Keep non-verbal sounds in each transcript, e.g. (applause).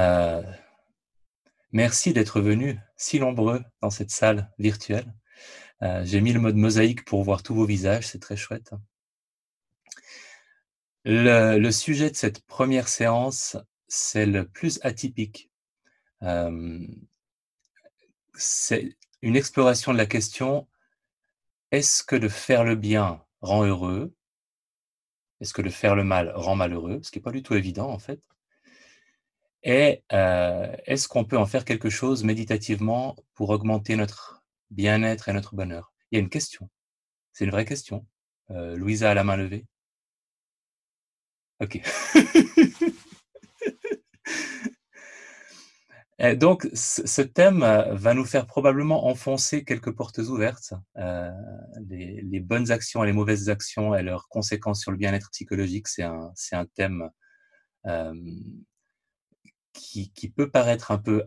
euh, merci d'être venus si nombreux dans cette salle virtuelle. Euh, j'ai mis le mode mosaïque pour voir tous vos visages, c'est très chouette. Le, sujet de cette première séance, c'est le plus atypique. Euh, c'est une exploration de la question est-ce que de faire le bien rend heureux? Est-ce que de faire le mal rend malheureux? Ce qui n'est pas du tout évident en fait. Et euh, est-ce qu'on peut en faire quelque chose méditativement pour augmenter notre bien-être et notre bonheur? Il y a une question. C'est une vraie question. Euh, Louisa a la main levée. Ok. (laughs) donc, ce thème euh, va nous faire probablement enfoncer quelques portes ouvertes. Euh, les, bonnes actions et les mauvaises actions et leurs conséquences sur le bien-être psychologique, c'est un, un, thème euh, qui, peut paraître un peu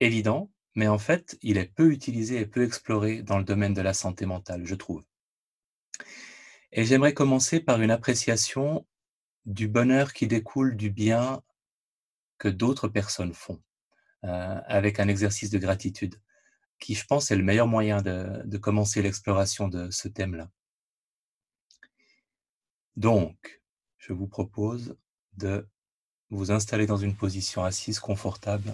évident, mais en fait, il est peu utilisé et peu exploré dans le domaine de la santé mentale, je trouve. Et j'aimerais commencer par une appréciation du bonheur qui découle du bien que d'autres personnes font. Euh, avec un exercice de gratitude, qui je pense est le meilleur moyen de, commencer l'exploration de ce thème-là. Donc, je vous propose de vous installer dans une position assise confortable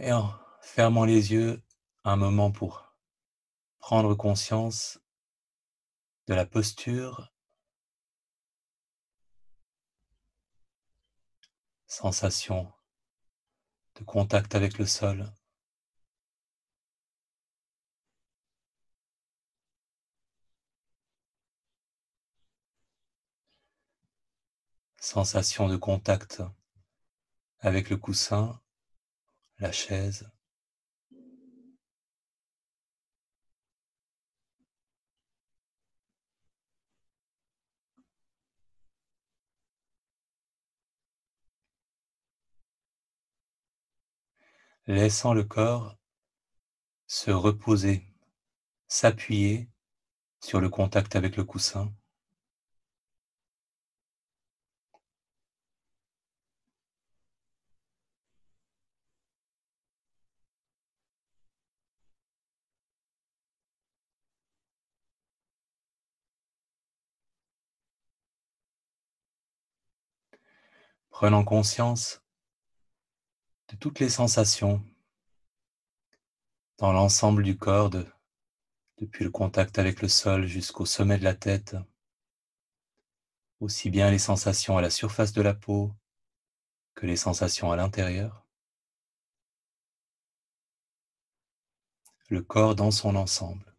Et en fermant les yeux un moment pour prendre conscience de la posture, sensation de contact avec le sol. Sensation de contact avec le coussin la chaise. Laissant le corps se reposer, s'appuyer sur le contact avec le coussin. Prenant conscience de toutes les sensations dans l'ensemble du corps, depuis le contact avec le sol jusqu'au sommet de la tête, aussi bien les sensations à la surface de la peau que les sensations à l'intérieur. Le corps dans son ensemble.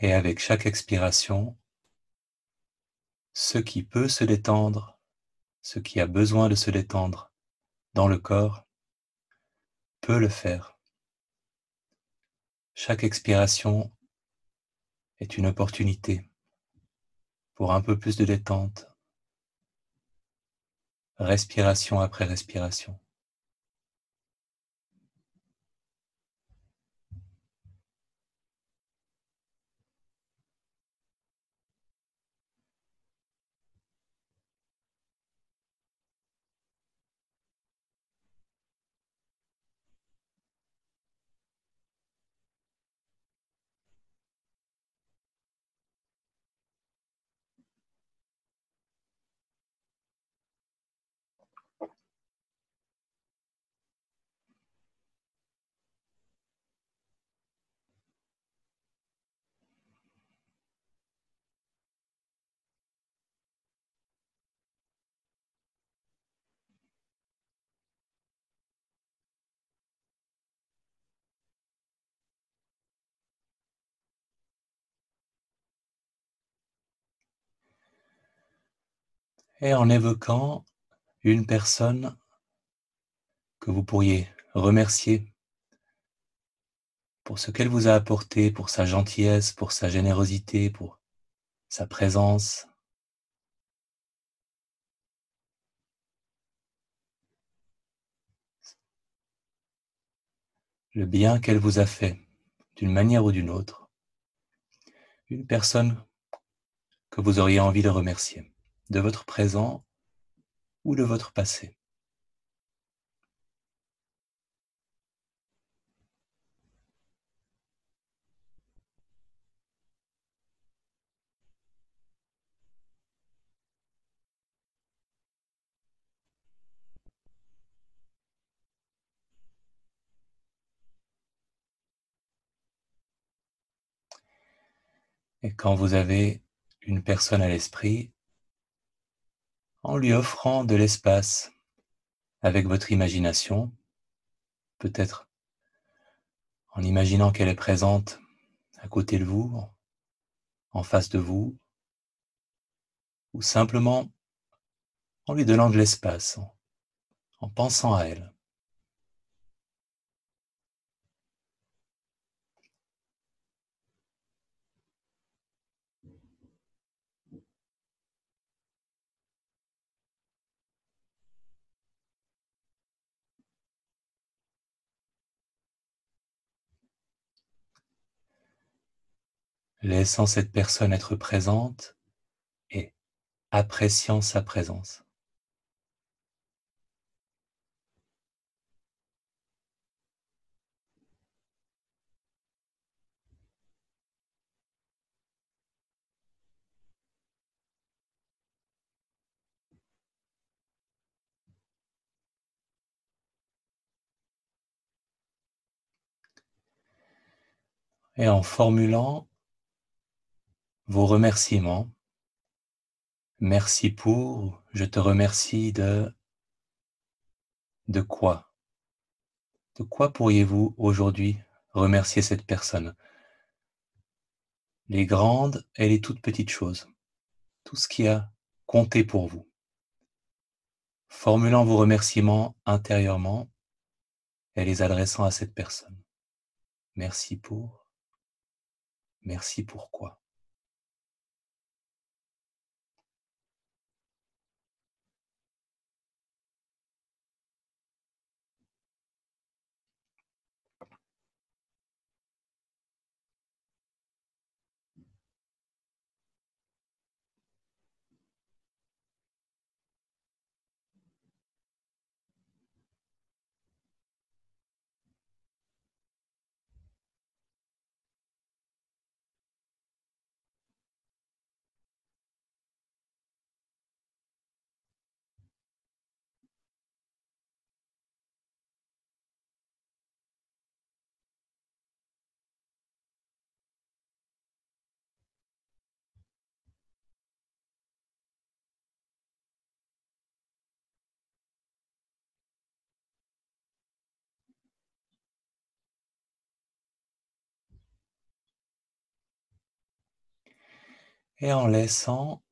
Et avec chaque expiration, ce qui peut se détendre, ce qui a besoin de se détendre dans le corps, peut le faire. Chaque expiration est une opportunité pour un peu plus de détente, respiration après respiration. Et en évoquant une personne que vous pourriez remercier pour ce qu'elle vous a apporté, pour sa gentillesse, pour sa générosité, pour sa présence. Le bien qu'elle vous a fait, d'une manière ou d'une autre. Une personne que vous auriez envie de remercier, de votre présent ou de votre passé. Et quand vous avez une personne à l'esprit, en lui offrant de l'espace avec votre imagination, peut-être en imaginant qu'elle est présente à côté de vous, en face de vous, ou simplement en lui donnant de l'espace, en pensant à elle. Laissant cette personne être présente et appréciant sa présence. Et en formulant vos remerciements. Merci pour, je te remercie de... De quoi? De quoi pourriez-vous aujourd'hui remercier cette personne? Les grandes et les toutes petites choses. Tout ce qui a compté pour vous. Formulant vos remerciements intérieurement et les adressant à cette personne. Merci pour. Merci pourquoi? Et en laissant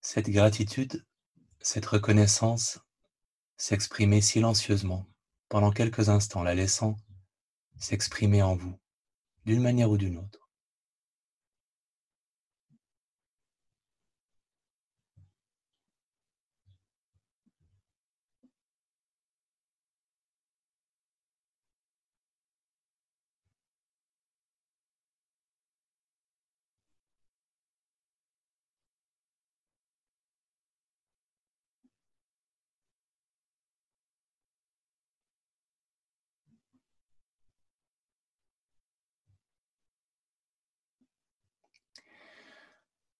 cette gratitude, cette reconnaissance s'exprimer silencieusement pendant quelques instants, la laissant s'exprimer en vous d'une manière ou d'une autre.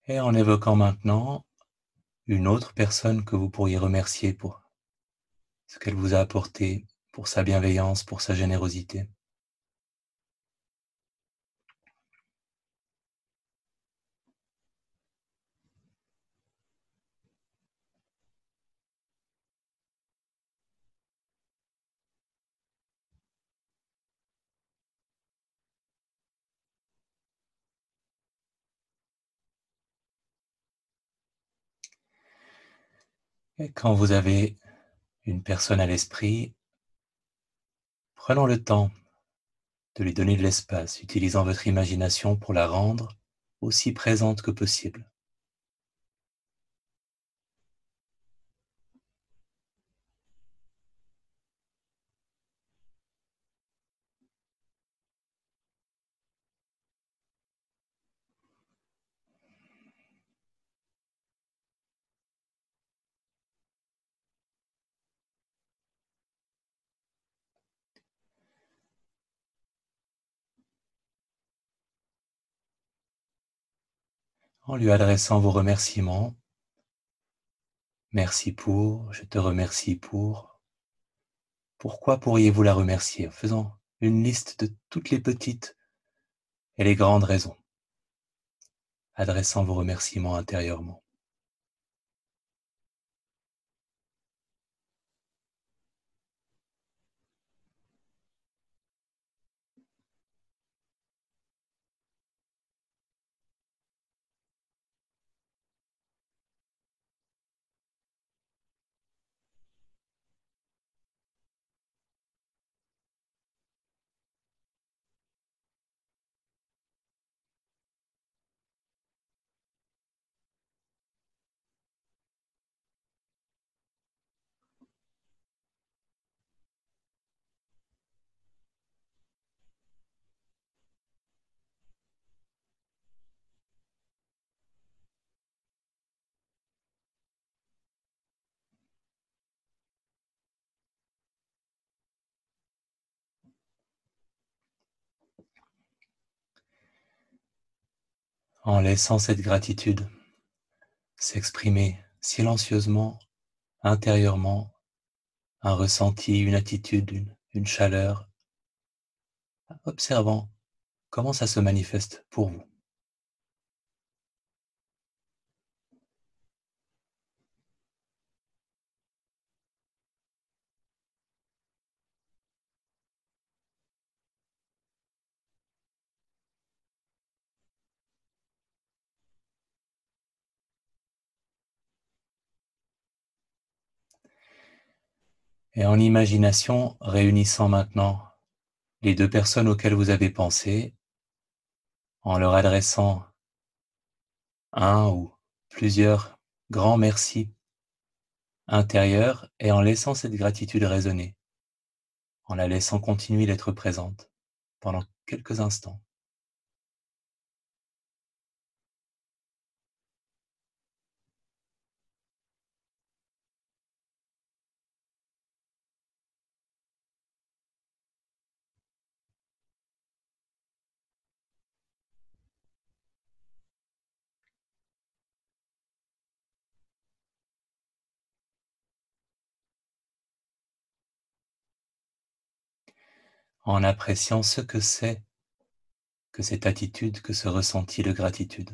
Et en évoquant maintenant une autre personne que vous pourriez remercier pour ce qu'elle vous a apporté, pour sa bienveillance, pour sa générosité. Et quand vous avez une personne à l'esprit, prenons le temps de lui donner de l'espace, utilisant votre imagination pour la rendre aussi présente que possible. En lui adressant vos remerciements. Merci pour, je te remercie pour. Pourquoi pourriez-vous la remercier en faisant une liste de toutes les petites et les grandes raisons, adressant vos remerciements intérieurement? En laissant cette gratitude s'exprimer silencieusement, intérieurement, un ressenti, une attitude, une, chaleur, observant comment ça se manifeste pour vous. Et en imagination, réunissant maintenant les deux personnes auxquelles vous avez pensé, en leur adressant un ou plusieurs grands merci intérieurs et en laissant cette gratitude résonner, en la laissant continuer d'être présente pendant quelques instants. En appréciant ce que c'est que cette attitude, que ce ressenti de gratitude.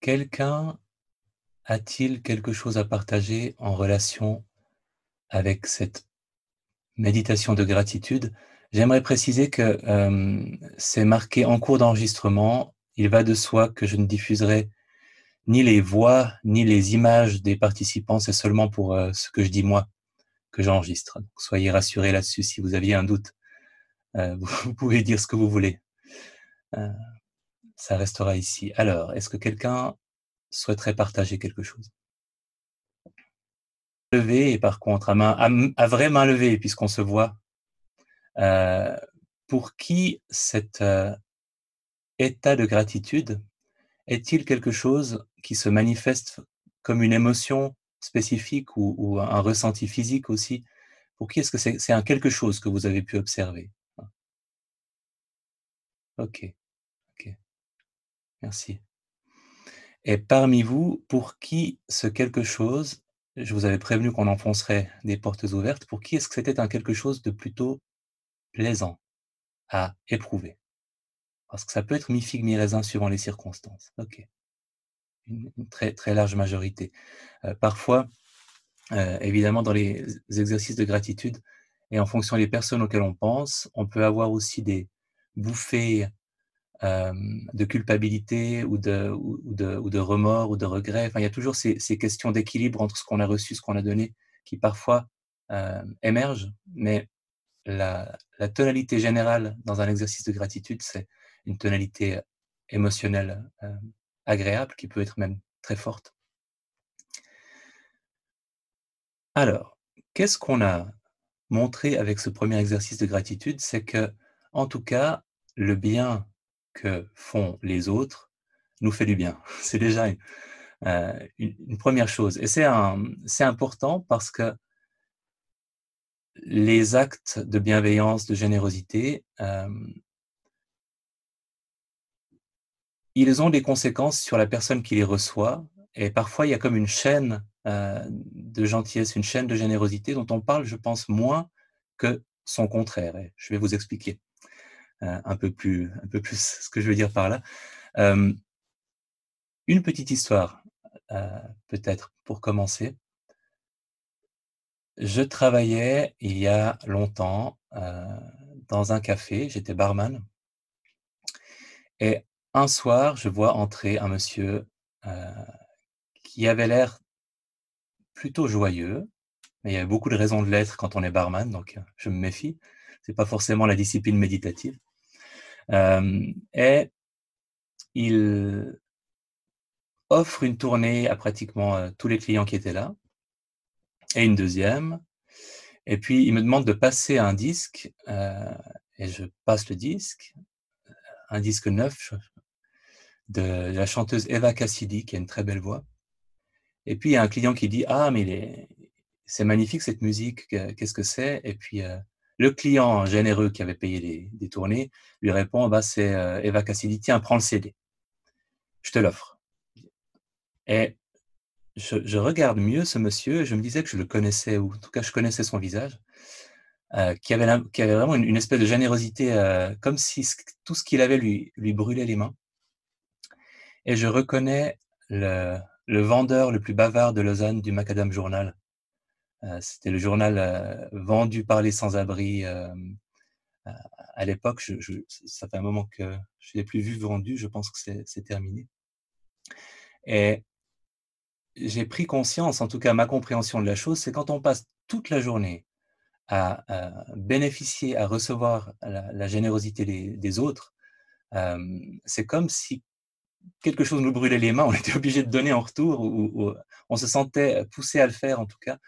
Quelqu'un a-t-il quelque chose à partager en relation avec cette méditation de gratitude? J'aimerais préciser que euh, c'est marqué en cours d'enregistrement. Il va de soi que je ne diffuserai ni les voix ni les images des participants. C'est seulement pour euh, ce que je dis moi que j'enregistre. Soyez rassurés là-dessus. Si vous aviez un doute, euh, (laughs) vous pouvez dire ce que vous voulez. Euh, ça restera ici. Alors, est-ce que quelqu'un souhaiterait partager quelque chose? Lever et par contre à, main, à, vraie main levée puisqu'on se voit. Euh, pour qui cet, heu, état de gratitude est-il quelque chose qui se manifeste comme une émotion spécifique ou un ressenti physique aussi? Pour qui est-ce que c'est un quelque chose que vous avez pu observer? OK, OK. Merci. Et parmi vous, pour qui ce quelque chose je vous avais prévenu qu'on enfoncerait des portes ouvertes, pour qui est-ce que c'était un quelque chose de plutôt plaisant à éprouver? Parce que ça peut être mi-figue, mi-raisin suivant les circonstances. OK. Une très, très large majorité. Heu, parfois, heu, évidemment dans les exercices de gratitude et en fonction des personnes auxquelles on pense, on peut avoir aussi des bouffées, hem, de culpabilité ou de ou de ou de remords ou de regrets. Enfin, il y a toujours ces questions d'équilibre entre ce qu'on a reçu, ce qu'on a donné, qui parfois, hem, émergent. Mais la tonalité générale dans un exercice de gratitude, c'est une tonalité émotionnelle, hem, agréable, qui peut être même très forte. Alors, qu'est-ce qu'on a montré avec ce premier exercice de gratitude? C'est qu'en tout cas, le bien que font les autres nous fait du bien. (laughs) C'est déjà une, heu, une 1re chose. Et c'est important parce que les actes de bienveillance, de générosité, hem ils ont des conséquences sur la personne qui les reçoit. Et parfois il y a comme une chaîne, heu, de gentillesse, une chaîne de générosité dont on parle, je pense, moins que son contraire. Et je vais vous expliquer, un peu plus un peu plus ce que je veux dire par là. Hem une petite histoire, heu, peut-être pour commencer. Je travaillais il y a longtemps, dans un café, j'étais barman et un soir, je vois entrer un monsieur, qui avait l'air plutôt joyeux, mais il y avait beaucoup de raisons de l'être quand on est barman, donc je me méfie. C'est pas forcément la discipline méditative. Hem et il offre une tournée à pratiquement, heu, tous les clients qui étaient là et une 2e et puis il me demande de passer un disque, heu et je passe le disque, un disque neuf de la chanteuse Eva Cassidy qui a une très belle voix et puis il y a un client qui dit: «Ah mais c'est magnifique cette musique, que qu'est-ce que c'est?» et puis, le client généreux qui avait payé les des tournées lui répond: «Bah c'est, heu, Eva Cassidy, tiens prends le CD. Je te l'offre» et je regarde mieux ce monsieur je me disais que je le connaissais ou en tout cas je connaissais son visage, heu, qui avait vraiment une espèce de générosité, heu, comme si tout ce qu'il avait lui brûlait les mains et je reconnais le vendeur le plus bavard de Lausanne du Macadam Journal. Heu, c'était le journal, heu, vendu par les sans-abri, hem, à l'époque, ça fait un moment que je l'ai plus vu vendu, je pense que c'est terminé. Et j'ai pris conscience, en tout cas ma compréhension de la chose, c'est quand on passe toute la journée à, bénéficier, à recevoir la générosité des autres, c'est comme si quelque chose nous brûlait les mains, (laughs) on était obligé de donner en retour ou on se sentait poussé à le faire en tout cas,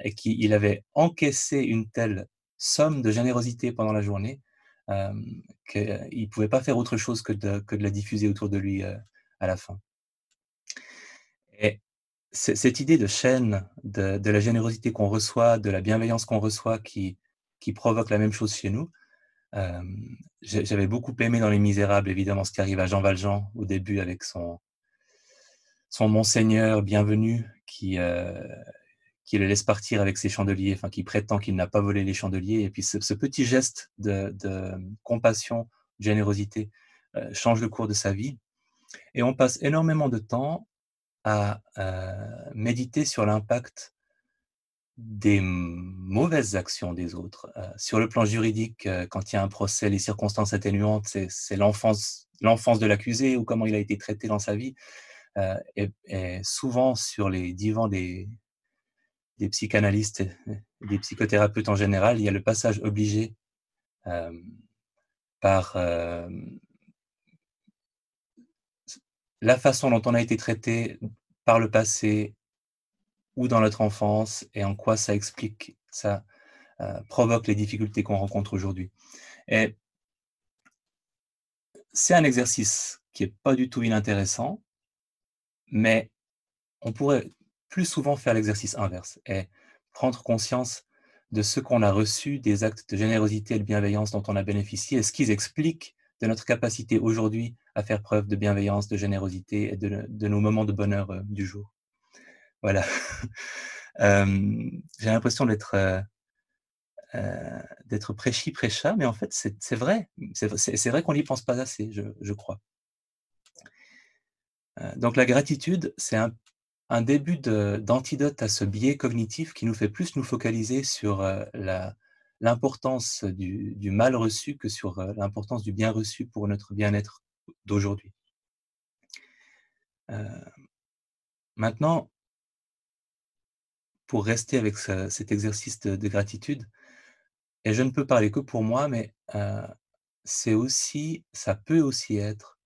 et qu'il avait encaissé une telle somme de générosité pendant la journée, hem, qu'il pouvait pas faire autre chose que de que de la diffuser autour de lui, à la fin. Et ce cette idée de chaîne de de la générosité qu'on reçoit, de la bienveillance qu'on reçoit qui qui provoque la même chose chez nous, j'avais beaucoup aimé dans Les Misérables évidemment ce qui arrive à Jean Valjean au début avec son son monseigneur bienvenu qui, qui le laisse partir avec ses chandeliers, enfin qui prétend qu'il n'a pas volé les chandeliers. Et puis ce petit geste de de compassion, générosité, heu, change le cours de sa vie. Et on passe énormément de temps à, heu, méditer sur l'impact des mauvaises actions des autres, heu, sur le plan juridique, quand il y a un procès, les circonstances atténuantes, c'est l'enfance de l'accusé ou comment il a été traité dans sa vie, et souvent sur les divans des des psychanalystes et des psychothérapeutes en général, il y a le passage obligé, hem, par, hem la façon dont on a été traité par le passé ou dans notre enfance et en quoi ça explique ça, heu, provoque les difficultés qu'on rencontre aujourd'hui. Et c'est un exercice qui est pas du tout inintéressant, mais on pourrait plus souvent faire l'exercice inverse et prendre conscience de ce qu'on a reçu, des actes de générosité et de bienveillance dont on a bénéficié, et ce qu'ils expliquent de notre capacité aujourd'hui à faire preuve de bienveillance, de générosité et de, nos moments de bonheur euh, du jour. Voilà. (laughs) Euh, j'ai l'impression d'être euh, d'être prêchi, prêcha, mais en fait, c'est vrai. C'est vrai qu'on n'y pense pas assez, je, je crois. donc la gratitude, c'est un un début d'antidote à ce biais cognitif qui nous fait plus nous focaliser sur euh, l'importance du, mal reçu que sur euh, l'importance du bien reçu pour notre bien-être d'aujourd'hui. Euh, maintenant, pour rester avec cet exercice de, gratitude, et je ne peux parler que pour moi, mais c'est aussi, ça peut aussi être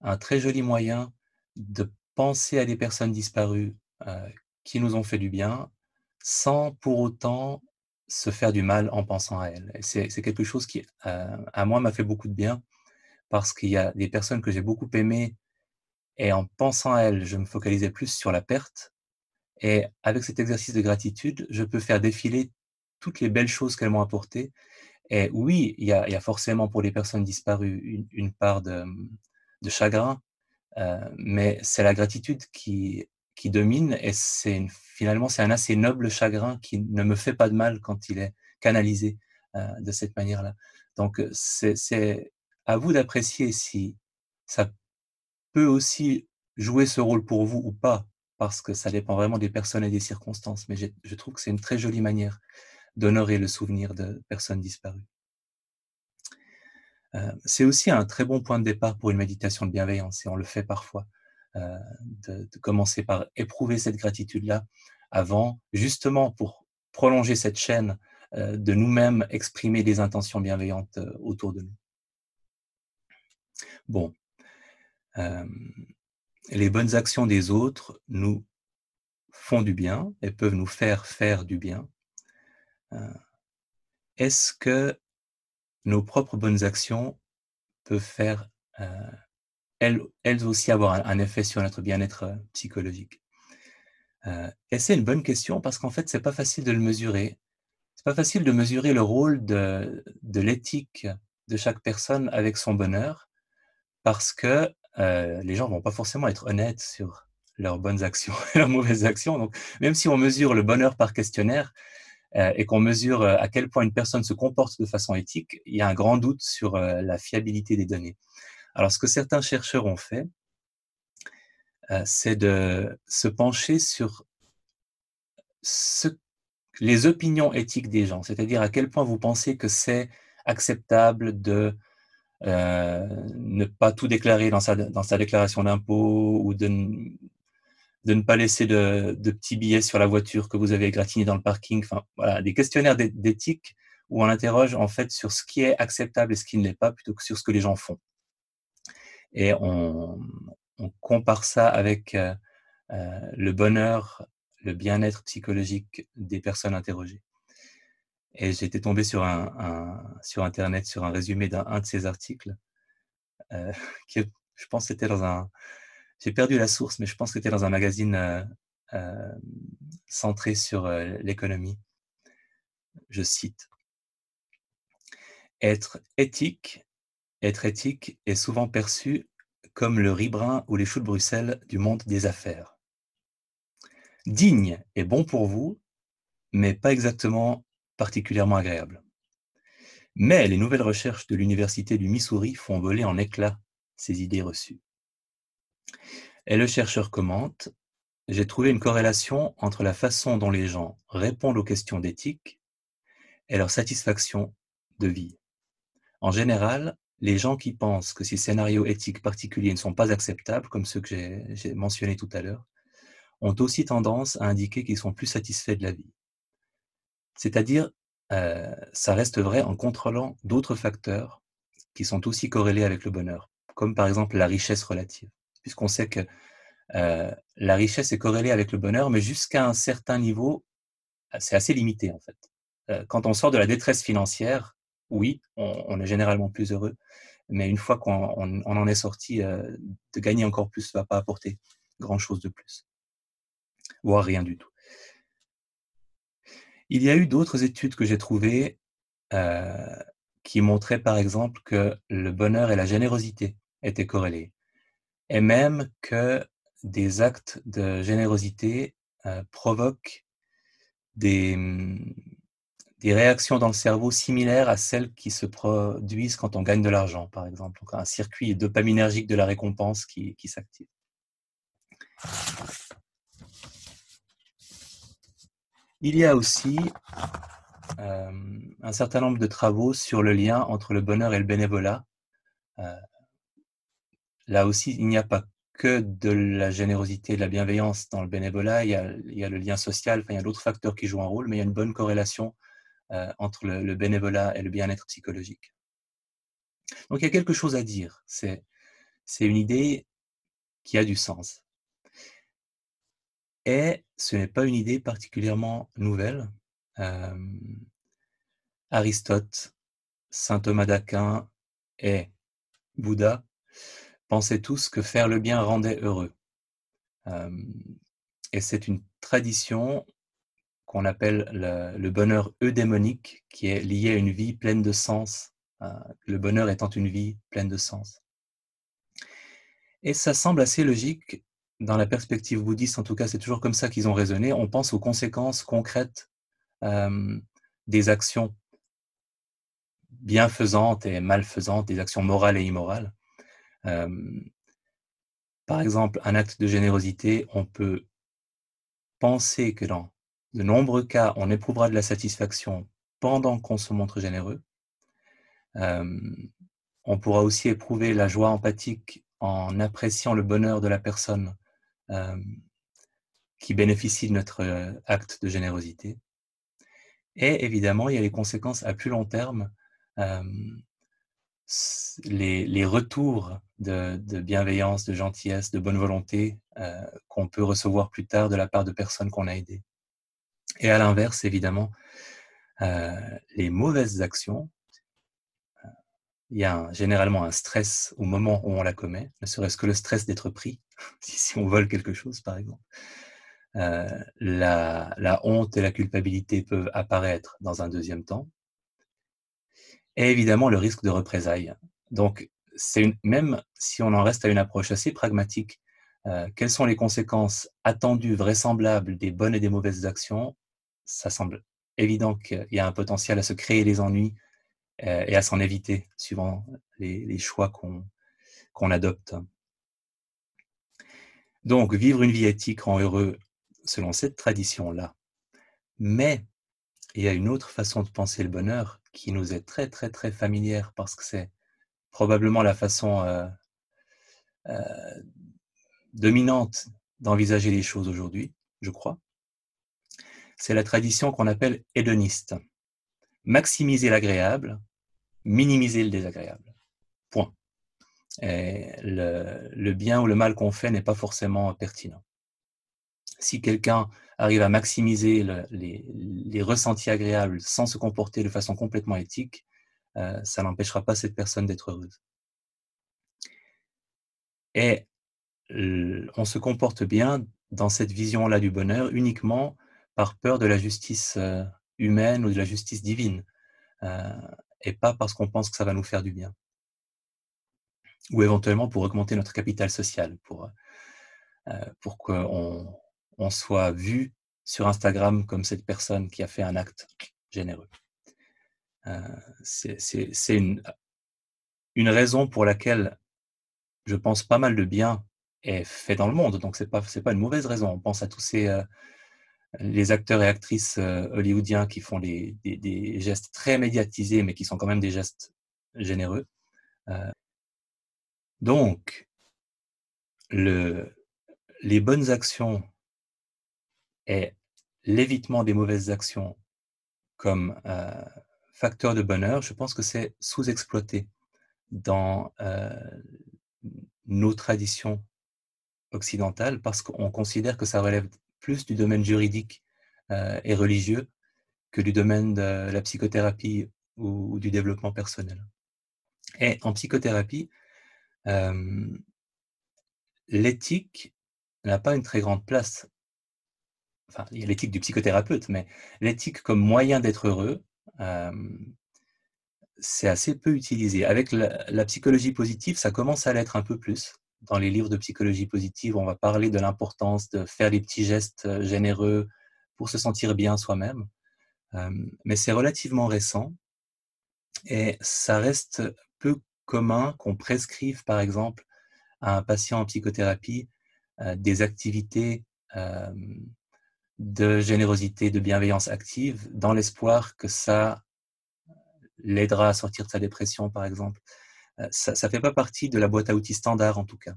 un très joli moyen de penser à des personnes disparues qui nous ont fait du bien, sans pour autant se faire du mal en pensant à elles. C'est quelque chose qui, à moi, m'a fait beaucoup de bien, parce qu'il y a des personnes que j'ai beaucoup aimées, et en pensant à elles, je me focalisais plus sur la perte. Et avec cet exercice de gratitude, je peux faire défiler toutes les belles choses qu'elles m'ont apportées. Et oui, il y, a, forcément pour les personnes disparues une, part de, chagrin, euh, mais c'est la gratitude qui, qui domine et c'est finalement c'est un assez noble chagrin qui ne me fait pas de mal quand il est canalisé euh, de cette manière-là. Donc c'est à vous d'apprécier si ça peut aussi jouer ce rôle pour vous ou pas, parce que ça dépend vraiment des personnes et des circonstances. Mais je trouve que c'est une très jolie manière d'honorer le souvenir de personnes disparues. Euh, c'est aussi un très bon point de départ pour une méditation de bienveillance, et on le fait parfois, euh, de, commencer par éprouver cette gratitude-là avant, justement pour prolonger cette chaîne, euh, de nous-mêmes exprimer des intentions bienveillantes autour de nous. Bon, les bonnes actions des autres nous font du bien et peuvent nous faire faire du bien. Est-ce que nos propres bonnes actions peuvent faire, euh, elles, aussi avoir un, effet sur notre bien-être euh, psychologique euh, Et c'est une bonne question parce qu'en fait, c'est pas facile de le mesurer. C'est pas facile de mesurer le rôle de, de l'éthique de chaque personne avec son bonheur parce que les gens vont pas forcément être honnêtes sur leurs bonnes actions (laughs) et leurs mauvaises actions. Donc, même si on mesure le bonheur par questionnaire, et qu'on mesure euh, à quel point une personne se comporte de façon éthique, il y a un grand doute sur euh, la fiabilité des données. Alors, ce que certains chercheurs ont fait, c'est de se pencher sur les opinions éthiques des gens, c'est-à-dire à quel point vous pensez que c'est acceptable de ne pas tout déclarer dans sa, dans sa déclaration d'impôt ou de de ne pas laisser de, petits billets sur la voiture que vous avez gratiné dans le parking. Enfin, voilà, des questionnaires d'éthique où on interroge en fait sur ce qui est acceptable et ce qui ne l'est pas, plutôt que sur ce que les gens font. Et on, compare ça avec euh, euh, le bonheur, le bien-être psychologique des personnes interrogées. Et été tombé sur, un, sur Internet sur un résumé d'un de ces articles, euh, (laughs) qui, je pense, c'était dans un, j'ai perdu la source, mais je pense que c'était dans un magazine euh, euh, centré sur euh, l'économie. Je cite Être éthique, est souvent perçu comme le riz brun ou les choux de Bruxelles du monde des affaires. Digne et bon pour vous, mais pas exactement particulièrement agréable. Mais les nouvelles recherches de l'Université du Missouri font voler en éclats ces idées reçues. Et le chercheur commente J'ai trouvé une corrélation entre la façon dont les gens répondent aux questions d'éthique et leur satisfaction de vie. En général, les gens qui pensent que ces scénarios éthiques particuliers ne sont pas acceptables, comme ceux que j'ai mentionnés tout à l'heure, ont aussi tendance à indiquer qu'ils sont plus satisfaits de la vie. C'est-à-dire, euh, ça reste vrai en contrôlant d'autres facteurs qui sont aussi corrélés avec le bonheur, comme par exemple la richesse relative puisqu'on sait que euh, la richesse est corrélée avec le bonheur, mais jusqu'à un certain niveau, c'est assez limité en fait. Euh, quand on sort de la détresse financière, oui, on, est généralement plus heureux, mais une fois qu'on en est sorti, de gagner encore plus ne va pas apporter grand-chose de plus, voire rien du tout. Il y a eu d'autres études que j'ai trouvées qui montraient par exemple que le bonheur et la générosité étaient corrélés, et même que des actes de générosité provoquent des, mmh, des réactions dans le cerveau similaires à celles qui se produisent quand on gagne de l'argent, par exemple. Donc, un circuit dopaminergique de la récompense qui, s'active. Il y a aussi euh, un certain nombre de travaux sur le lien entre le bonheur et le bénévolat. Euh, là aussi, il n'y a pas que de la générosité et de la bienveillance dans le bénévolat, il y a, le lien social, il y a d'autres facteurs qui jouent un rôle, mais il y a une bonne corrélation euh, entre le, bénévolat et le bien-être psychologique. Donc il y a quelque chose à dire. C'est, c'est une idée qui a du sens. Et ce n'est pas une idée particulièrement nouvelle. Euh, Aristote, saint Thomas d'Aquin et Bouddha pensaient tous que faire le bien rendait heureux. Et c'est une tradition qu'on appelle le, bonheur eudémonique, qui est lié à une vie pleine de sens, euh, le bonheur étant une vie pleine de sens. Et ça semble assez logique dans la perspective bouddhiste, en tout cas c'est toujours comme ça qu'ils ont raisonné, on pense aux conséquences concrètes des actions bienfaisantes et malfaisantes, des actions morales et immorales. Par exemple, un acte de générosité, on peut penser que dans de nombreux cas, on éprouvera de la satisfaction pendant qu'on se montre généreux. on pourra aussi éprouver la joie empathique en appréciant le bonheur de la personne qui bénéficie de notre acte de générosité. Et évidemment, il y a les conséquences à plus long terme, les, retours de, bienveillance, de gentillesse, de bonne volonté euh, qu'on peut recevoir plus tard de la part de personnes qu'on a aidées. Et à l'inverse, évidemment, euh, les mauvaises actions, euh, il y a généralement un stress au moment où on la commet, ne serait-ce que le stress d'être pris, (laughs) si, on vole quelque chose par exemple. La, honte et la culpabilité peuvent apparaître dans un deuxième temps. Et évidemment, le risque de représailles. Donc, même si on en reste à une approche assez pragmatique, quelles sont les conséquences attendues, vraisemblables des bonnes et des mauvaises actions? Ça semble évident qu'il y a un potentiel à se créer les ennuis euh, et à s'en éviter suivant les, choix qu'on adopte. Donc, vivre une vie éthique rend heureux selon cette tradition-là. Mais il y a une autre façon de penser le bonheur qui nous est très, très, très familière parce que c'est probablement la façon euh, euh, dominante d'envisager les choses aujourd'hui, je crois c'est la tradition qu'on appelle hédoniste. Maximiser l'agréable, minimiser le désagréable. Point. le, bien ou le mal qu'on fait n'est pas forcément pertinent. Si quelqu'un arrive à maximiser les, ressentis agréables sans se comporter de façon complètement éthique, euh, ça n'empêchera pas cette personne d'être heureuse. Et on se comporte bien dans cette vision-là du bonheur uniquement par peur de la justice euh, humaine ou de la justice divine, euh, et pas parce qu'on pense que ça va nous faire du bien. Ou éventuellement pour augmenter notre capital social, pour, pour qu'on on soit vu sur Instagram comme cette personne qui a fait un acte généreux. C'est une, raison pour laquelle je pense pas mal de bien est fait dans le monde, donc c'est pas pas une mauvaise raison. On pense à tous ces les acteurs et actrices euh, hollywoodiens qui font des, gestes très médiatisés, mais qui sont quand même des gestes généreux. Euh, donc, les bonnes actions et l'évitement des mauvaises actions comme euh, facteur de bonheur, je pense que c'est sous-exploité dans nos traditions occidentales parce qu'on considère que ça relève plus du domaine juridique euh, et religieux que du domaine de la psychothérapie ou, du développement personnel. Et en psychothérapie, l'éthique n'a pas une très grande place. Enfin, il y a l'éthique du psychothérapeute, mais l'éthique comme moyen d'être heureux, c'est assez peu utilisé. Avec la, psychologie positive, ça commence à l'être un peu plus. Dans les livres de psychologie positive, on va parler de l'importance de faire des petits gestes euh, généreux pour se sentir bien soi-même. mais c'est relativement récent et ça reste peu commun qu'on prescrive, par exemple, à un patient en psychothérapie euh, des activités de générosité, de bienveillance active, dans l'espoir que ça l'aidera à sortir de sa dépression, par exemple. Euh, ça ne fait pas partie de la boîte à outils standard, en tout cas.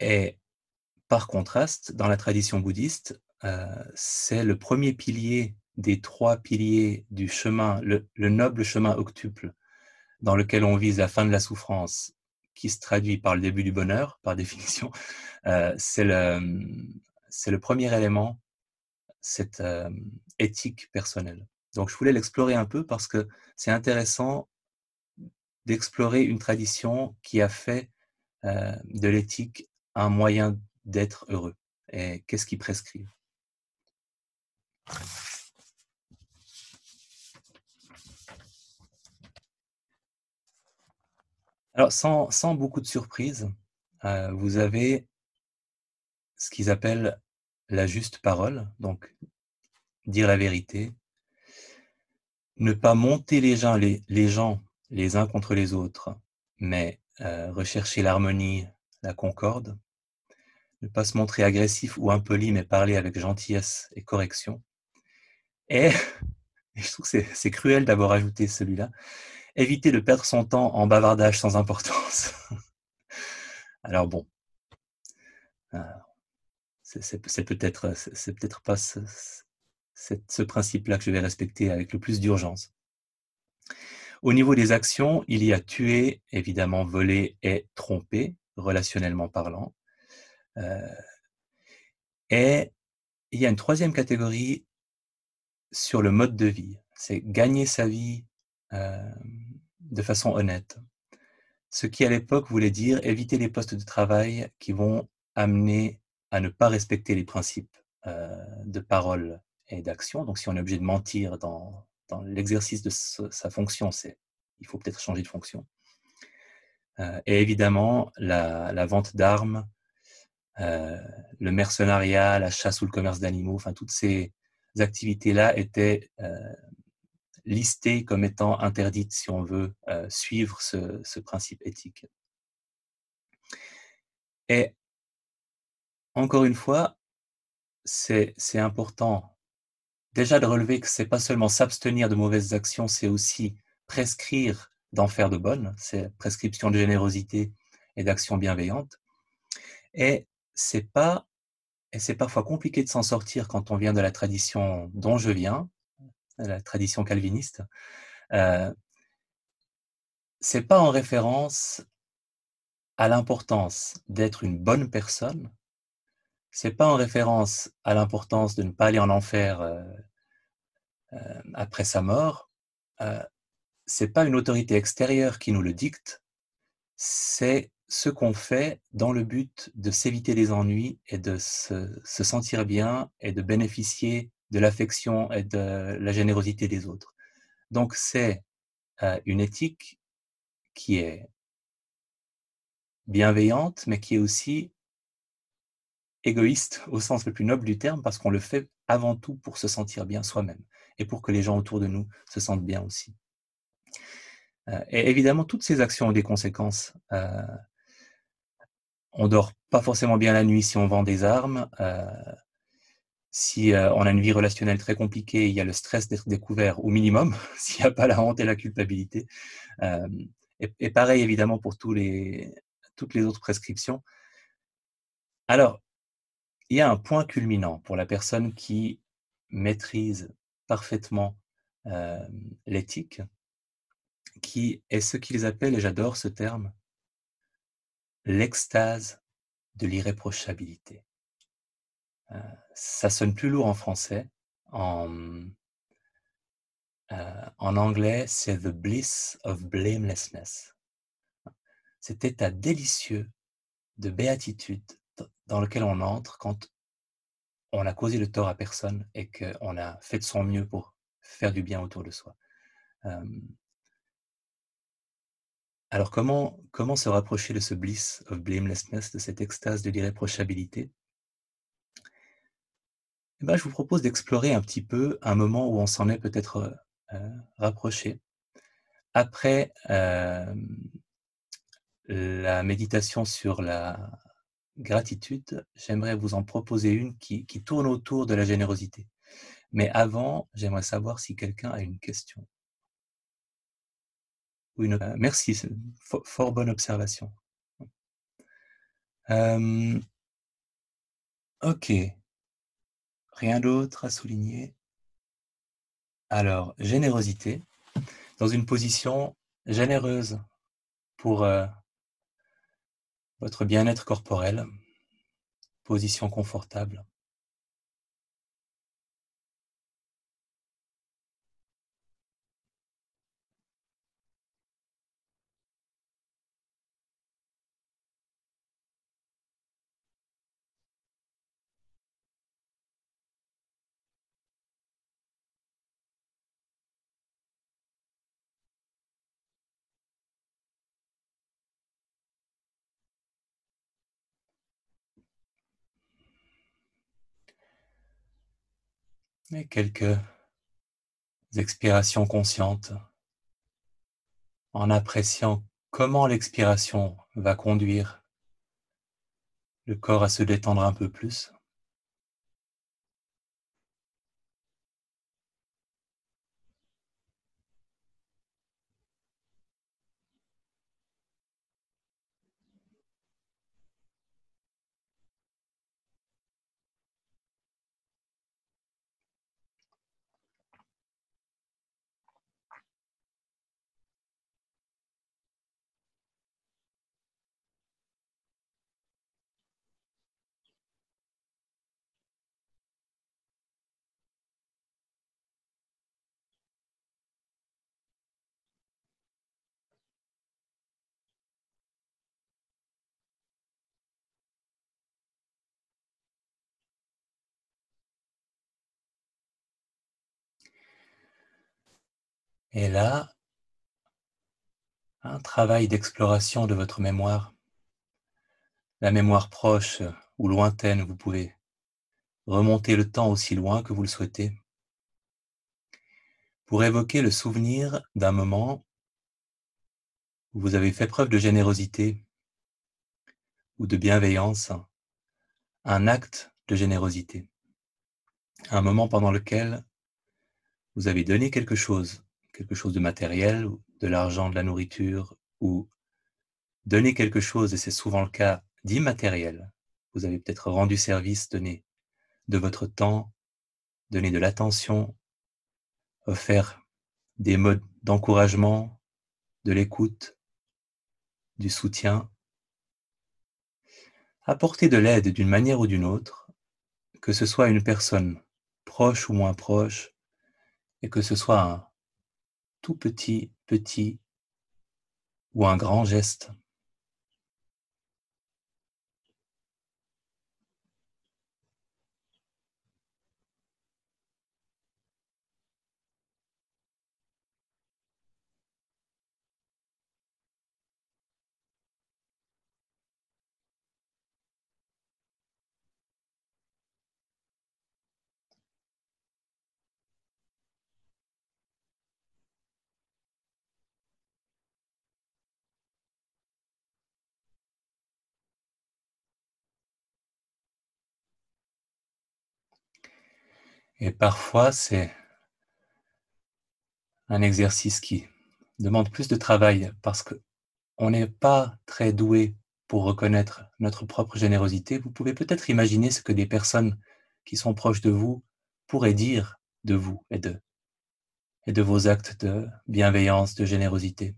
Et par contraste, dans la tradition bouddhiste, euh, c'est le premier pilier des trois piliers du chemin, le, noble chemin octuple, dans lequel on vise la fin de la souffrance, qui se traduit par le début du bonheur, par définition. (laughs) Euh, c'est le, le premier élément, cette éthique personnelle. Donc je voulais l'explorer un peu parce que c'est intéressant d'explorer une tradition qui a fait de l'éthique un moyen d'être heureux. Et qu'est-ce qui prescrit? Alors, sans, beaucoup de surprises, vous avez ce qu'ils appellent la juste parole, donc dire la vérité, ne pas monter les gens les, uns contre les autres, mais euh, rechercher l'harmonie, la concorde, ne pas se montrer agressif ou impoli, mais parler avec gentillesse et correction. Et, (laughs) je trouve que c'est cruel d'avoir ajouté celui-là, éviter de perdre son temps en bavardage sans importance. (laughs) Alors bon, c'est peut-être c'est peut-être pas ce, ce principe-là que je vais respecter avec le plus d'urgence. Au niveau des actions, il y a tuer, évidemment voler et tromper, relationnellement parlant. Euh, et il y a une troisième catégorie sur le mode de vie. C'est gagner sa vie euh, de façon honnête. Ce qui à l'époque voulait dire éviter les postes de travail qui vont amener à ne pas respecter les principes euh, de parole et d'action. Donc, si on est obligé de mentir dans, dans l'exercice de sa fonction, c'est il faut peut-être changer de fonction. Euh, et évidemment, la, vente d'armes, euh, le mercenariat, la chasse ou le commerce d'animaux, enfin toutes ces activités-là étaient listées comme étant interdites si on veut suivre ce, ce principe éthique. Et encore une fois, c'est important déjà de relever que c'est pas seulement s'abstenir de mauvaises actions, c'est aussi prescrire d'en faire de bonnes, c'est prescription de générosité et d'action bienveillante. Et c'est pas et c'est parfois compliqué de s'en sortir quand on vient de la tradition dont je viens, la tradition calviniste. Euh, c'est pas en référence à l'importance d'être une bonne personne, c'est pas en référence à l'importance de ne pas aller en enfer euh, euh, après sa mort. Euh, c'est pas une autorité extérieure qui nous le dicte. C'est ce qu'on fait dans le but de s'éviter les ennuis et de se, se, sentir bien et de bénéficier de l'affection et de la générosité des autres. Donc c'est euh, une éthique qui est bienveillante, mais qui est aussi égoïste (laughs) au sens le plus noble du terme parce qu'on le fait avant tout pour se sentir bien soi-même et pour que les gens autour de nous se sentent bien aussi. Euh, et évidemment, toutes ces actions ont des conséquences. Euh, on dort pas forcément bien la nuit si on vend des armes. Euh, si euh, on a une vie relationnelle très compliquée, il y a le stress d'être découvert au minimum, (laughs) s'il n'y a pas la honte et la culpabilité. Et, et, pareil, évidemment, pour toutes les autres prescriptions. Alors, il y a un point culminant pour la personne qui maîtrise parfaitement euh, l'éthique, qui est ce qu'ils appellent, et j'adore ce terme, l'extase de l'irréprochabilité. Euh, ça sonne plus lourd en français. En, en anglais, c'est the bliss of blamelessness. Cet état délicieux de béatitude dans lequel on entre quand on a causé le tort à personne et qu'on a fait de son mieux pour faire du bien autour de soi. Hem alors comment comment se rapprocher de ce bliss of blamelessness, de cette extase de l'irréprochabilité? Eh ben, je vous propose d'explorer un petit peu un moment où on s'en est peut-être, heu heu, rapproché. Après, la méditation sur la gratitude, j'aimerais vous en proposer une qui tourne autour de la générosité. Mais avant, j'aimerais savoir si quelqu'un a une question. Heu, merci, c'est fo fort bonne observation. OK. Rien d'autre à souligner? Alors, générosité, dans une position généreuse pour, heu votre bien-être corporel. Position confortable. Et quelques expirations conscientes en appréciant comment l'expiration va conduire le corps à se détendre un peu plus. Et là un travail d'exploration de votre mémoire. La mémoire proche ou lointaine, vous pouvez remonter le temps aussi loin que vous le souhaitez. Pour évoquer le souvenir d'un moment où vous avez fait preuve de générosité ou de bienveillance, un acte de générosité. Un moment pendant lequel vous avez donné quelque chose, quelque chose de matériel de l'argent, de la nourriture ou donné quelque chose, et c'est souvent le cas, d'immatériel. Vous avez peut-être rendu service, donné de votre temps, donné de l'attention, offert des modes d'encouragement, de l'écoute, du soutien. Apporter de l'aide d'une manière ou d'une autre, que ce soit une personne proche ou moins proche et que ce soit un tout petit, petit ou un grand geste. Et parfois, c'est un exercice qui demande plus de travail parce qu'on n'est pas très doué pour reconnaître notre propre générosité. Vous pouvez peut-être imaginer ce que des personnes qui sont proches de vous pourraient dire de vous et de et de vos actes de bienveillance, de générosité.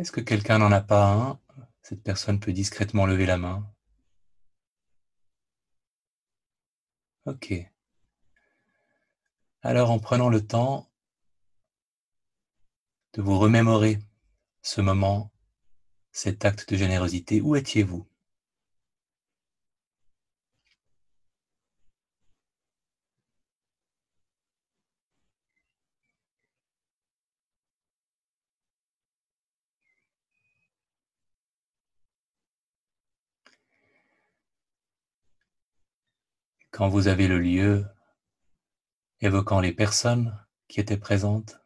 Est-ce que quelqu'un n'en a pas un? Cette personne peut discrètement lever la main. OK. Alors en prenant le temps de vous remémorer ce moment, cet acte de générosité, où étiez-vous? Quand vous avez le lieu, évoquant les personnes qui étaient présentes.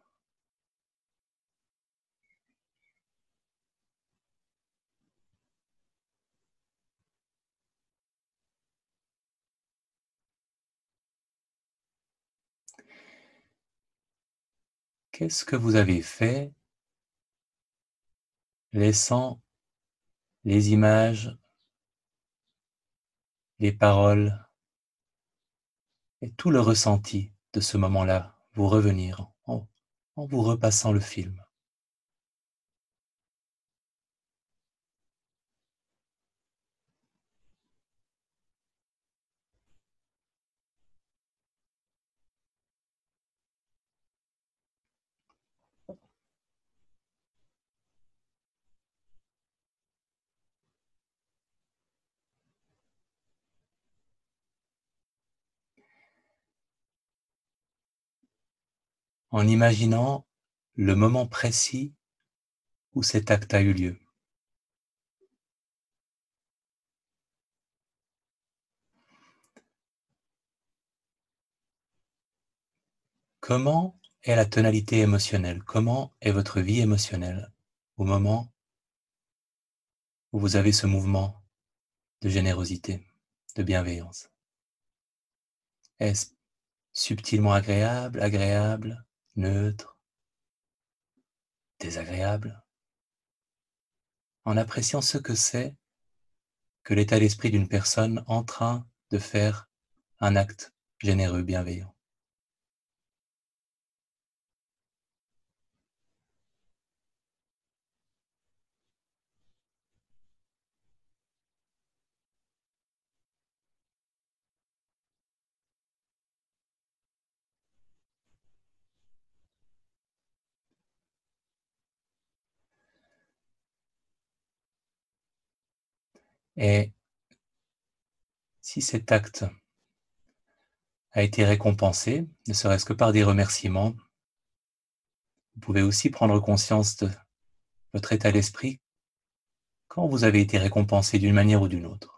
Qu'est-ce que vous avez fait laissant les images, les paroles et tout le ressenti de ce moment-là vous revenir en, vous repassant le film. En imaginant le moment précis où cet acte a eu lieu. Comment est la tonalité émotionnelle? Comment est votre vie émotionnelle au moment où vous avez ce mouvement de générosité, de bienveillance? Est-ce subtilement agréable, agréable, neutre, désagréable, en appréciant ce que c'est que l'état d'esprit d'une personne en train de faire un acte généreux, bienveillant. Et si cet acte a été récompensé, ne serait-ce que par des remerciements, vous pouvez aussi prendre conscience de votre état d'esprit quand vous avez été récompensé d'une manière ou d'une autre.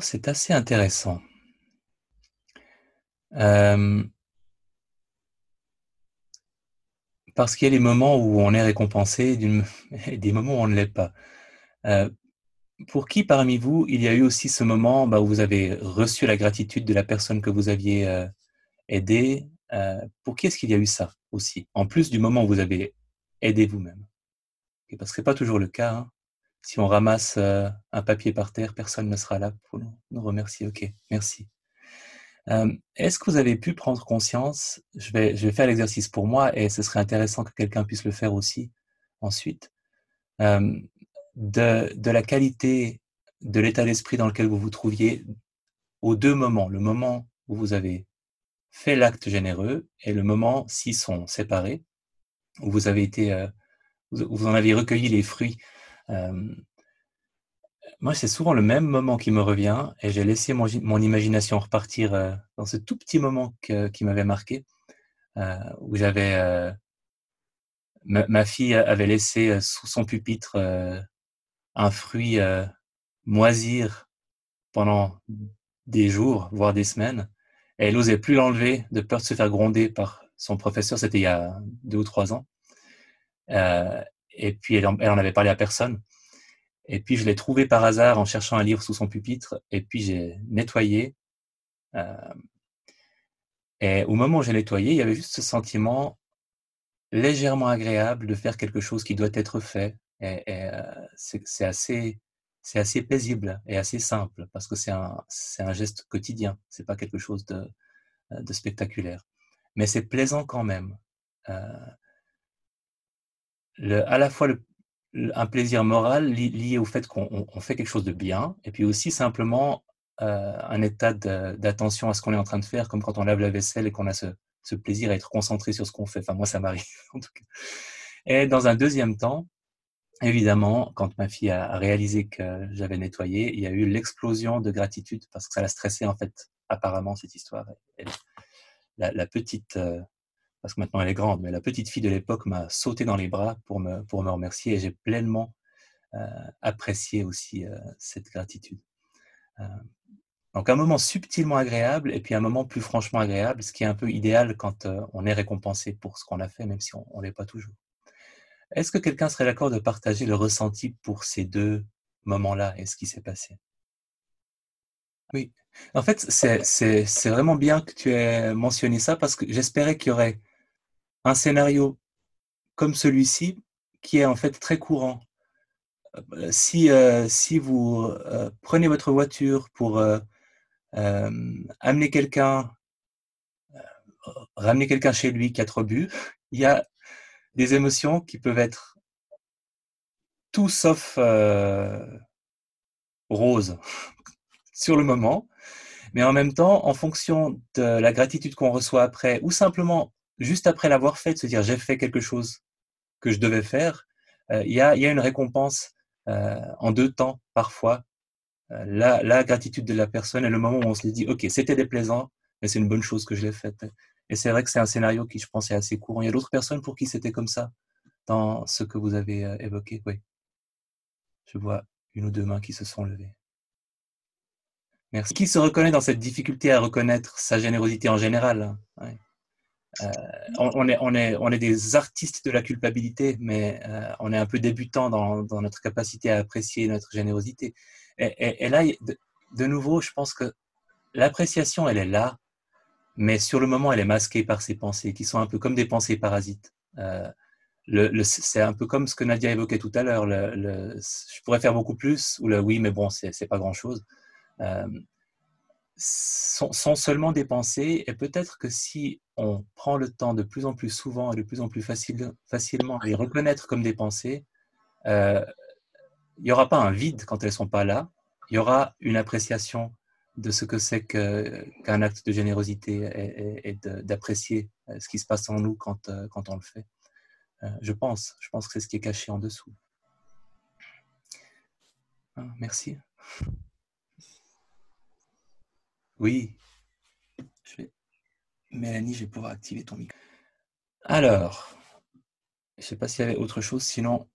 C'est assez intéressant. Euh, parce qu'il y a des moments où on est récompensé (laughs) et des moments où on ne l'est pas. Euh, pour qui parmi vous, il y a eu aussi ce moment bah, où vous avez reçu la gratitude de la personne que vous aviez euh, aidée Pour qui est-ce qu'il y a eu ça aussi En plus du moment où vous avez aidé vous-même? Parce que ce n'est pas toujours le cas. Hein si on ramasse euh, un papier par terre, personne ne sera là pour nous, remercier. Ok, merci. Euh, est-ce que vous avez pu prendre conscience, je vais, je vais faire l'exercice pour moi et ce serait intéressant que quelqu'un puisse le faire aussi ensuite, euh, de, de la qualité de l'état d'esprit dans lequel vous vous trouviez aux deux moments, le moment où vous avez fait l'acte généreux et le moment, s'ils sont séparés, où vous avez été, vous en avez recueilli les fruits euh, moi, c'est souvent le même moment qui me revient et j'ai laissé mon, imagination repartir euh, dans ce tout petit moment qui m'avait marqué, euh, où j'avais... Ma, ma, fille avait laissé sous son pupitre un fruit moisir pendant des jours, voire des semaines, et elle n'osait plus l'enlever de peur de se faire gronder par son professeur, c'était il y a deux ou trois ans. Et puis, elle en avait parlé à personne. Et puis, je l'ai trouvé par hasard en cherchant un livre sous son pupitre. Et puis, j'ai nettoyé. Euh, et au moment où j'ai nettoyé, il y avait juste ce sentiment légèrement agréable de faire quelque chose qui doit être fait. Et, euh, c'est assez, paisible et assez simple parce que c'est un, geste quotidien. C'est pas quelque chose de, de spectaculaire. Mais c'est plaisant quand même. Euh, à la fois un plaisir moral lié au fait qu'on fait quelque chose de bien, et puis aussi simplement euh, un état d'attention à ce qu'on est en train de faire, comme quand on lave la vaisselle et qu'on a ce, plaisir à être concentré sur ce qu'on fait. Enfin, moi, ça m'arrive (laughs) en tout cas. Et dans un deuxième temps, évidemment, quand ma fille a réalisé que j'avais nettoyé, il y a eu l'explosion de gratitude parce que ça l'a stressé en fait, apparemment, cette histoire. La, petite euh, parce que maintenant elle est grande, mais la petite fille de l'époque m'a sauté dans les bras pour me, pour me remercier et j'ai pleinement euh, apprécié aussi euh, cette gratitude. Euh, donc un moment subtilement agréable et puis un moment plus franchement agréable, ce qui est un peu idéal quand on est récompensé pour ce qu'on a fait, même si on ne l'est pas toujours. Est-ce que quelqu'un serait d'accord de partager le ressenti pour ces deux moments-là et ce qui s'est passé? Oui. En fait, c'est vraiment bien que tu aies mentionné ça parce que j'espérais qu'il y aurait un scénario comme celui-ci qui est en fait très courant. Euh, si, euh, si vous euh, prenez votre voiture pour amener quelqu'un, ramener quelqu'un chez lui qui a trop bu, (laughs) il y a des émotions qui peuvent être tout sauf rose (laughs) sur le moment, mais en même temps, en fonction de la gratitude qu'on reçoit après, ou simplement juste après l'avoir fait, de se dire j'ai fait quelque chose que je devais faire, euh, il y, a, une récompense euh, en deux temps parfois. Euh, la, gratitude de la personne et le moment où on se dit ok c'était déplaisant, mais c'est une bonne chose que je l'ai faite. Et c'est vrai que c'est un scénario qui je pense est assez courant. Il y a d'autres personnes pour qui c'était comme ça dans ce que vous avez évoqué. Oui, je vois une ou deux mains qui se sont levées. Merci. Qui se reconnaît dans cette difficulté à reconnaître sa générosité en général ouais. Euh, on, est, des artistes de la culpabilité, mais euh, on est un peu débutant dans, notre capacité à apprécier notre générosité. Et, là, de, nouveau, je pense que l'appréciation, elle est là, mais sur le moment, elle est masquée par ces pensées qui sont un peu comme des pensées parasites. Euh, c'est un peu comme ce que Nadia évoquait tout à l'heure. Je pourrais faire beaucoup plus, ou le oui, mais bon, c'est pas grand-chose. Euh, sont, seulement des pensées et peut-être que si on prend le temps de plus en plus souvent et de plus en plus facile, facilement à les reconnaître comme des pensées, euh, il n'y aura pas un vide quand elles ne sont pas là, il y aura une appréciation de ce que c'est qu'un qu acte de générosité et, d'apprécier euh, ce qui se passe en nous quand, euh, on le fait. Je pense, je pense que c'est ce qui est caché en dessous. Ah, merci. Oui. Je vais... Mélanie, je vais pouvoir activer ton micro. Alors, je ne sais pas s'il y avait autre chose, sinon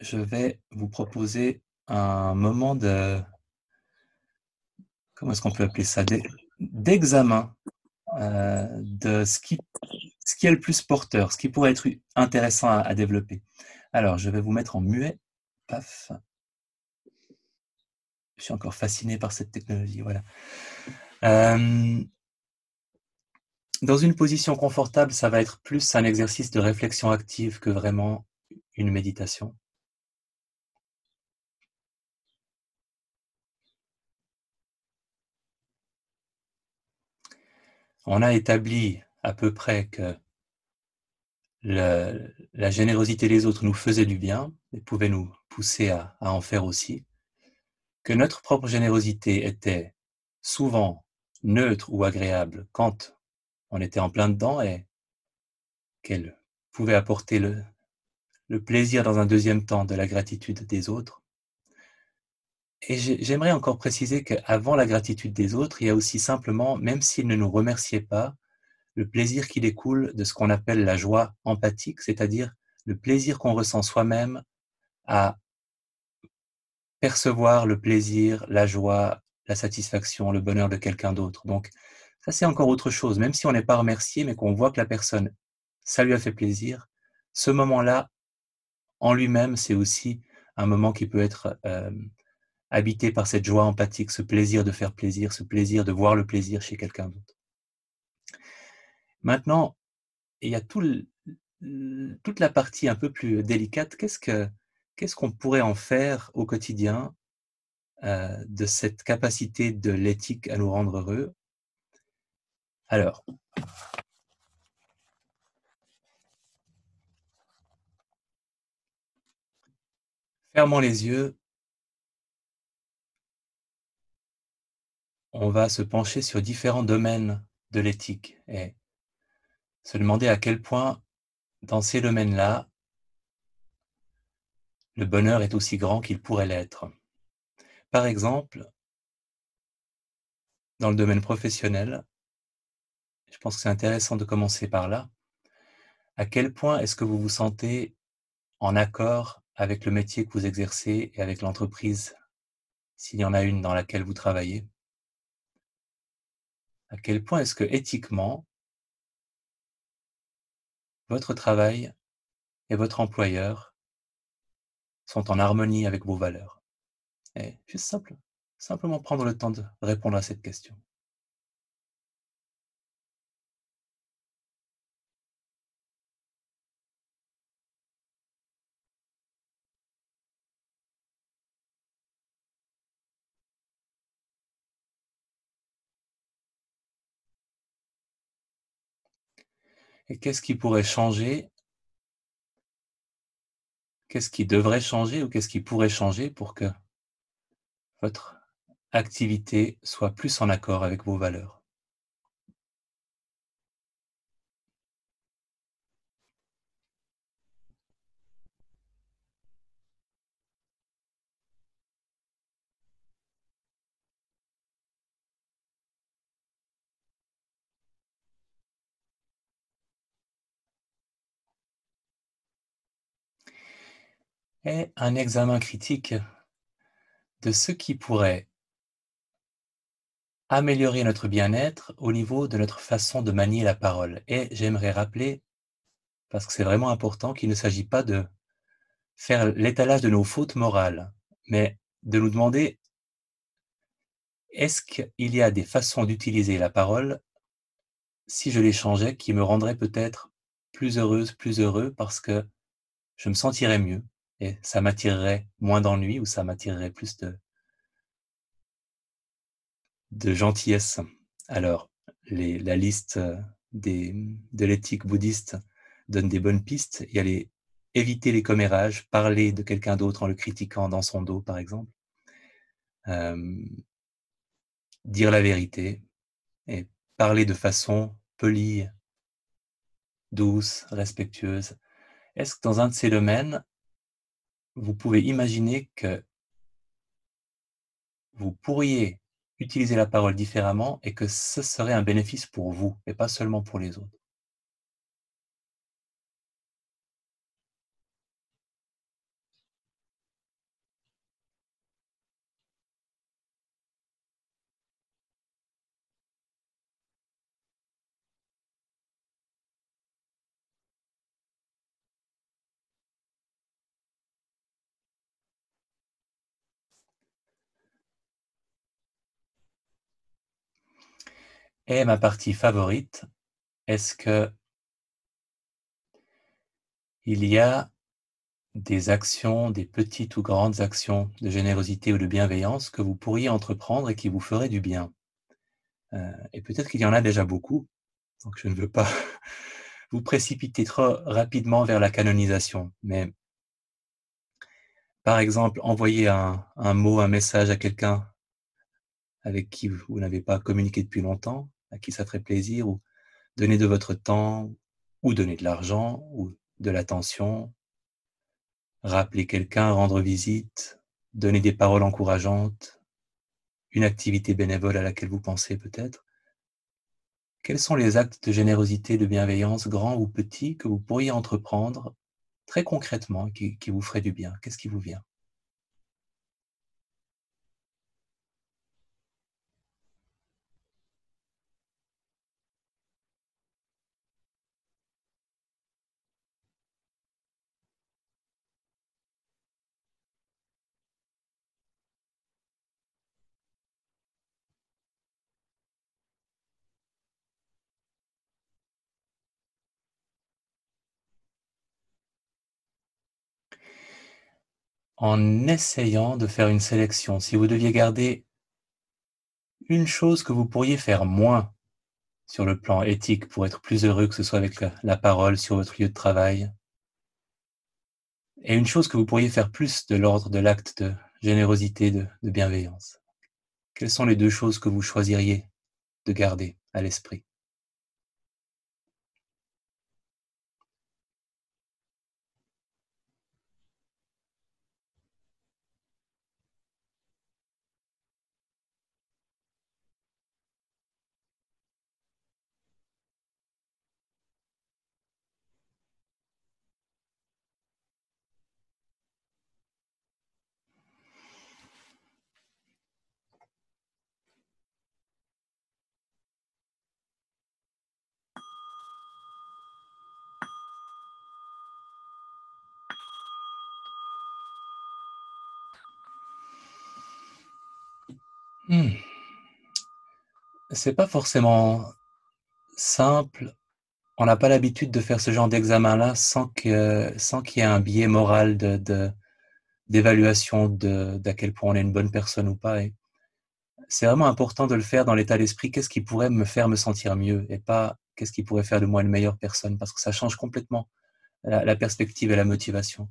je vais vous proposer un moment de... Comment est-ce qu'on peut appeler ça? D'examen euh, de ce qui, ce qui est le plus porteur, ce qui pourrait être intéressant à, à développer. Alors, je vais vous mettre en muet. Paf. Je suis encore fasciné par cette technologie. Voilà. Euh, dans une position confortable, ça va être plus un exercice de réflexion active que vraiment une méditation. On a établi à peu près que la générosité des autres nous faisait du bien et pouvait nous pousser à en faire aussi que notre propre générosité était souvent neutre ou agréable quand on était en plein dedans et qu'elle pouvait apporter le, plaisir dans un deuxième temps de la gratitude des autres. Et j'ai j'aimerais encore préciser qu'avant la gratitude des autres, il y a aussi simplement, même s'ils ne nous remerciaient pas, le plaisir qui découle de ce qu'on appelle la joie empathique, c'est-à-dire le plaisir qu'on ressent soi-même à percevoir le plaisir, la joie, la satisfaction, le bonheur de quelqu'un d'autre. Donc ça, c'est encore autre chose. Même si on n'est pas remercié, mais qu'on voit que la personne, ça lui a fait plaisir, ce moment-là, en lui-même, c'est aussi un moment qui peut être euh, habité par cette joie empathique, ce plaisir de faire plaisir, ce plaisir de voir le plaisir chez quelqu'un d'autre. Maintenant, il y a tout toute la partie un peu plus délicate. Qu'est-ce que qu'est-ce qu'on pourrait en faire au quotidien euh, de cette capacité de l'éthique à nous rendre heureux? Alors, fermons les yeux on va se pencher sur différents domaines de l'éthique et se demander à quel point, dans ces domaines-là, le bonheur est aussi grand qu'il pourrait l'être. Par exemple, dans le domaine professionnel, je pense que c'est intéressant de commencer par là. À quel point est-ce que vous vous sentez en accord avec le métier que vous exercez et avec l'entreprise, s'il y en a une dans laquelle vous travaillez? À quel point est-ce que éthiquement, votre travail et votre employeur sont en harmonie avec vos valeurs Et juste simple, simplement prendre le temps de répondre à cette question. Et qu'est-ce qui pourrait changer Qu'est-ce qui devrait changer ou qu'est-ce qui pourrait changer pour que votre activité soit plus en accord avec vos valeurs? Est un examen critique de ce qui pourrait améliorer notre bien-être au niveau de notre façon de manier la parole. Et j'aimerais rappeler, parce que c'est vraiment important, qu'il ne s'agit pas de faire l'étalage de nos fautes morales, mais de nous demander est-ce qu'il y a des façons d'utiliser la parole si je les changeais qui me rendraient peut-être plus heureuse, plus heureux parce que je me sentirais mieux? Et ça m'attirerait moins d'ennui ou ça m'attirerait plus de, gentillesse. Alors, la liste des, de l'éthique bouddhiste donne des bonnes pistes. Il y a les, éviter les commérages, parler de quelqu'un d'autre en le critiquant dans son dos, par exemple. Euh, dire la vérité et parler de façon polie, douce, respectueuse. Est-ce que dans un de ces domaines, vous pouvez imaginer que vous pourriez utiliser la parole différemment et que ce serait un bénéfice pour vous et pas seulement pour les autres. Et ma partie favorite, est-ce que il y a des actions, des petites ou grandes actions de générosité ou de bienveillance que vous pourriez entreprendre et qui vous feraient du bien? Euh, Et peut-être qu'il y en a déjà beaucoup, donc je ne veux pas (laughs) vous précipiter trop rapidement vers la canonisation, mais par exemple, envoyer un mot, un message à quelqu'un avec qui vous n'avez pas communiqué depuis longtemps, à qui ça ferait plaisir, ou donner de votre temps, ou donner de l'argent, ou de l'attention, rappeler quelqu'un, rendre visite, donner des paroles encourageantes, une activité bénévole à laquelle vous pensez peut-être. Quels sont les actes de générosité, de bienveillance, grands ou petits, que vous pourriez entreprendre très concrètement qui, qui vous ferait du bien? Qu'est-ce qui vous vient? En essayant de faire une sélection, si vous deviez garder une chose que vous pourriez faire moins sur le plan éthique pour être plus heureux, que ce soit avec la, parole sur votre lieu de travail, et une chose que vous pourriez faire plus de l'ordre de l'acte de générosité, de, bienveillance. Quelles sont les deux choses que vous choisiriez de garder à l'esprit? C'est pas forcément simple. On n'a pas l'habitude de faire ce genre d'examen-là sans que, sans qu'il y ait un biais moral d'évaluation de, d'à quel point on est une bonne personne ou pas. C'est vraiment important de le faire dans l'état d'esprit. Qu'est-ce qui pourrait me faire me sentir mieux et pas qu'est-ce qui pourrait faire de moi une meilleure personne? Parce que ça change complètement la perspective et la motivation.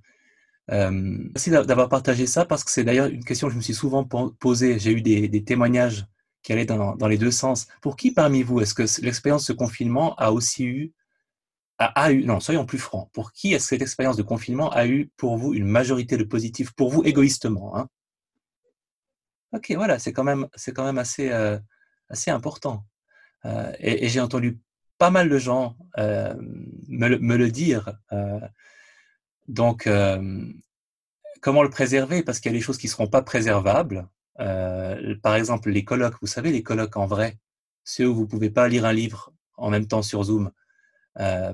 Euh, merci d'avoir partagé ça parce que c'est d'ailleurs une question que je me suis souvent posée. J'ai eu des, témoignages qui allaient dans, les deux sens. Pour qui parmi vous est-ce que l'expérience de confinement a aussi eu, a, eu, non, soyons plus francs, pour qui est-ce que cette expérience de confinement a eu pour vous une majorité de positif, pour vous égoïstement hein Ok, voilà, c'est quand même, c'est quand même assez, euh, assez important. Euh, et, j'ai entendu pas mal de gens me, me, le dire. Donc, euh, comment le préserver? Parce qu'il y a des choses qui ne seront pas préservables. Euh, par exemple, les colloques, vous savez, les colloques en vrai, ceux où vous ne pouvez pas lire un livre en même temps sur Zoom, euh,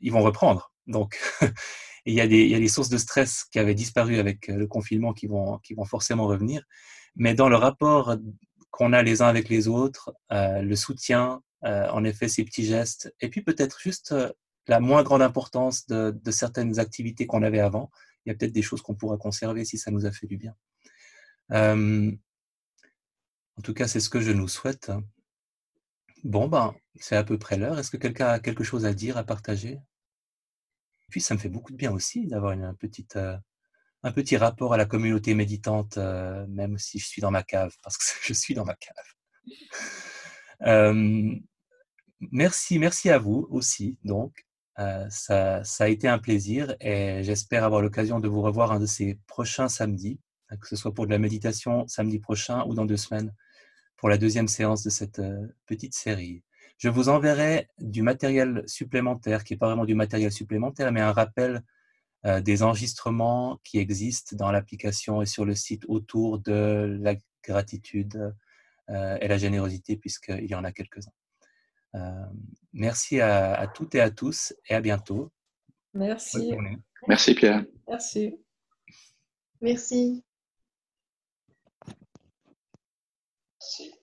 ils vont reprendre. Donc, (laughs) il y, a des, sources de stress qui avaient disparu avec le confinement qui vont, qui vont forcément revenir. Mais dans le rapport qu'on a les uns avec les autres, le soutien, en effet, ces petits gestes, et puis peut-être juste la moins grande importance de, certaines activités qu'on avait avant. Il y a peut-être des choses qu'on pourra conserver si ça nous a fait du bien. En tout cas, c'est ce que je nous souhaite. Bon, ben, c'est à peu près l'heure. Est-ce que quelqu'un a quelque chose à dire, à partager? Puis, ça me fait beaucoup de bien aussi d'avoir euh, un petit rapport à la communauté méditante, euh, même si je suis dans ma cave, (laughs) parce que je suis dans ma cave. merci, merci à vous aussi, donc. Euh, ça, ça, a été un plaisir et j'espère avoir l'occasion de vous revoir un de ces prochains samedis, hein, que ce soit pour de la méditation samedi prochain ou dans deux semaines pour la deuxième séance de cette euh, petite série. Je vous enverrai du matériel supplémentaire, qui n'est pas vraiment du matériel supplémentaire, mais un rappel euh, des enregistrements qui existent dans l'application et sur le site autour de la gratitude et la générosité, puisqu'il y en a quelques-uns. Euh, merci à, toutes et à tous et à bientôt. Merci. Merci Pierre. Merci. Merci. Sí.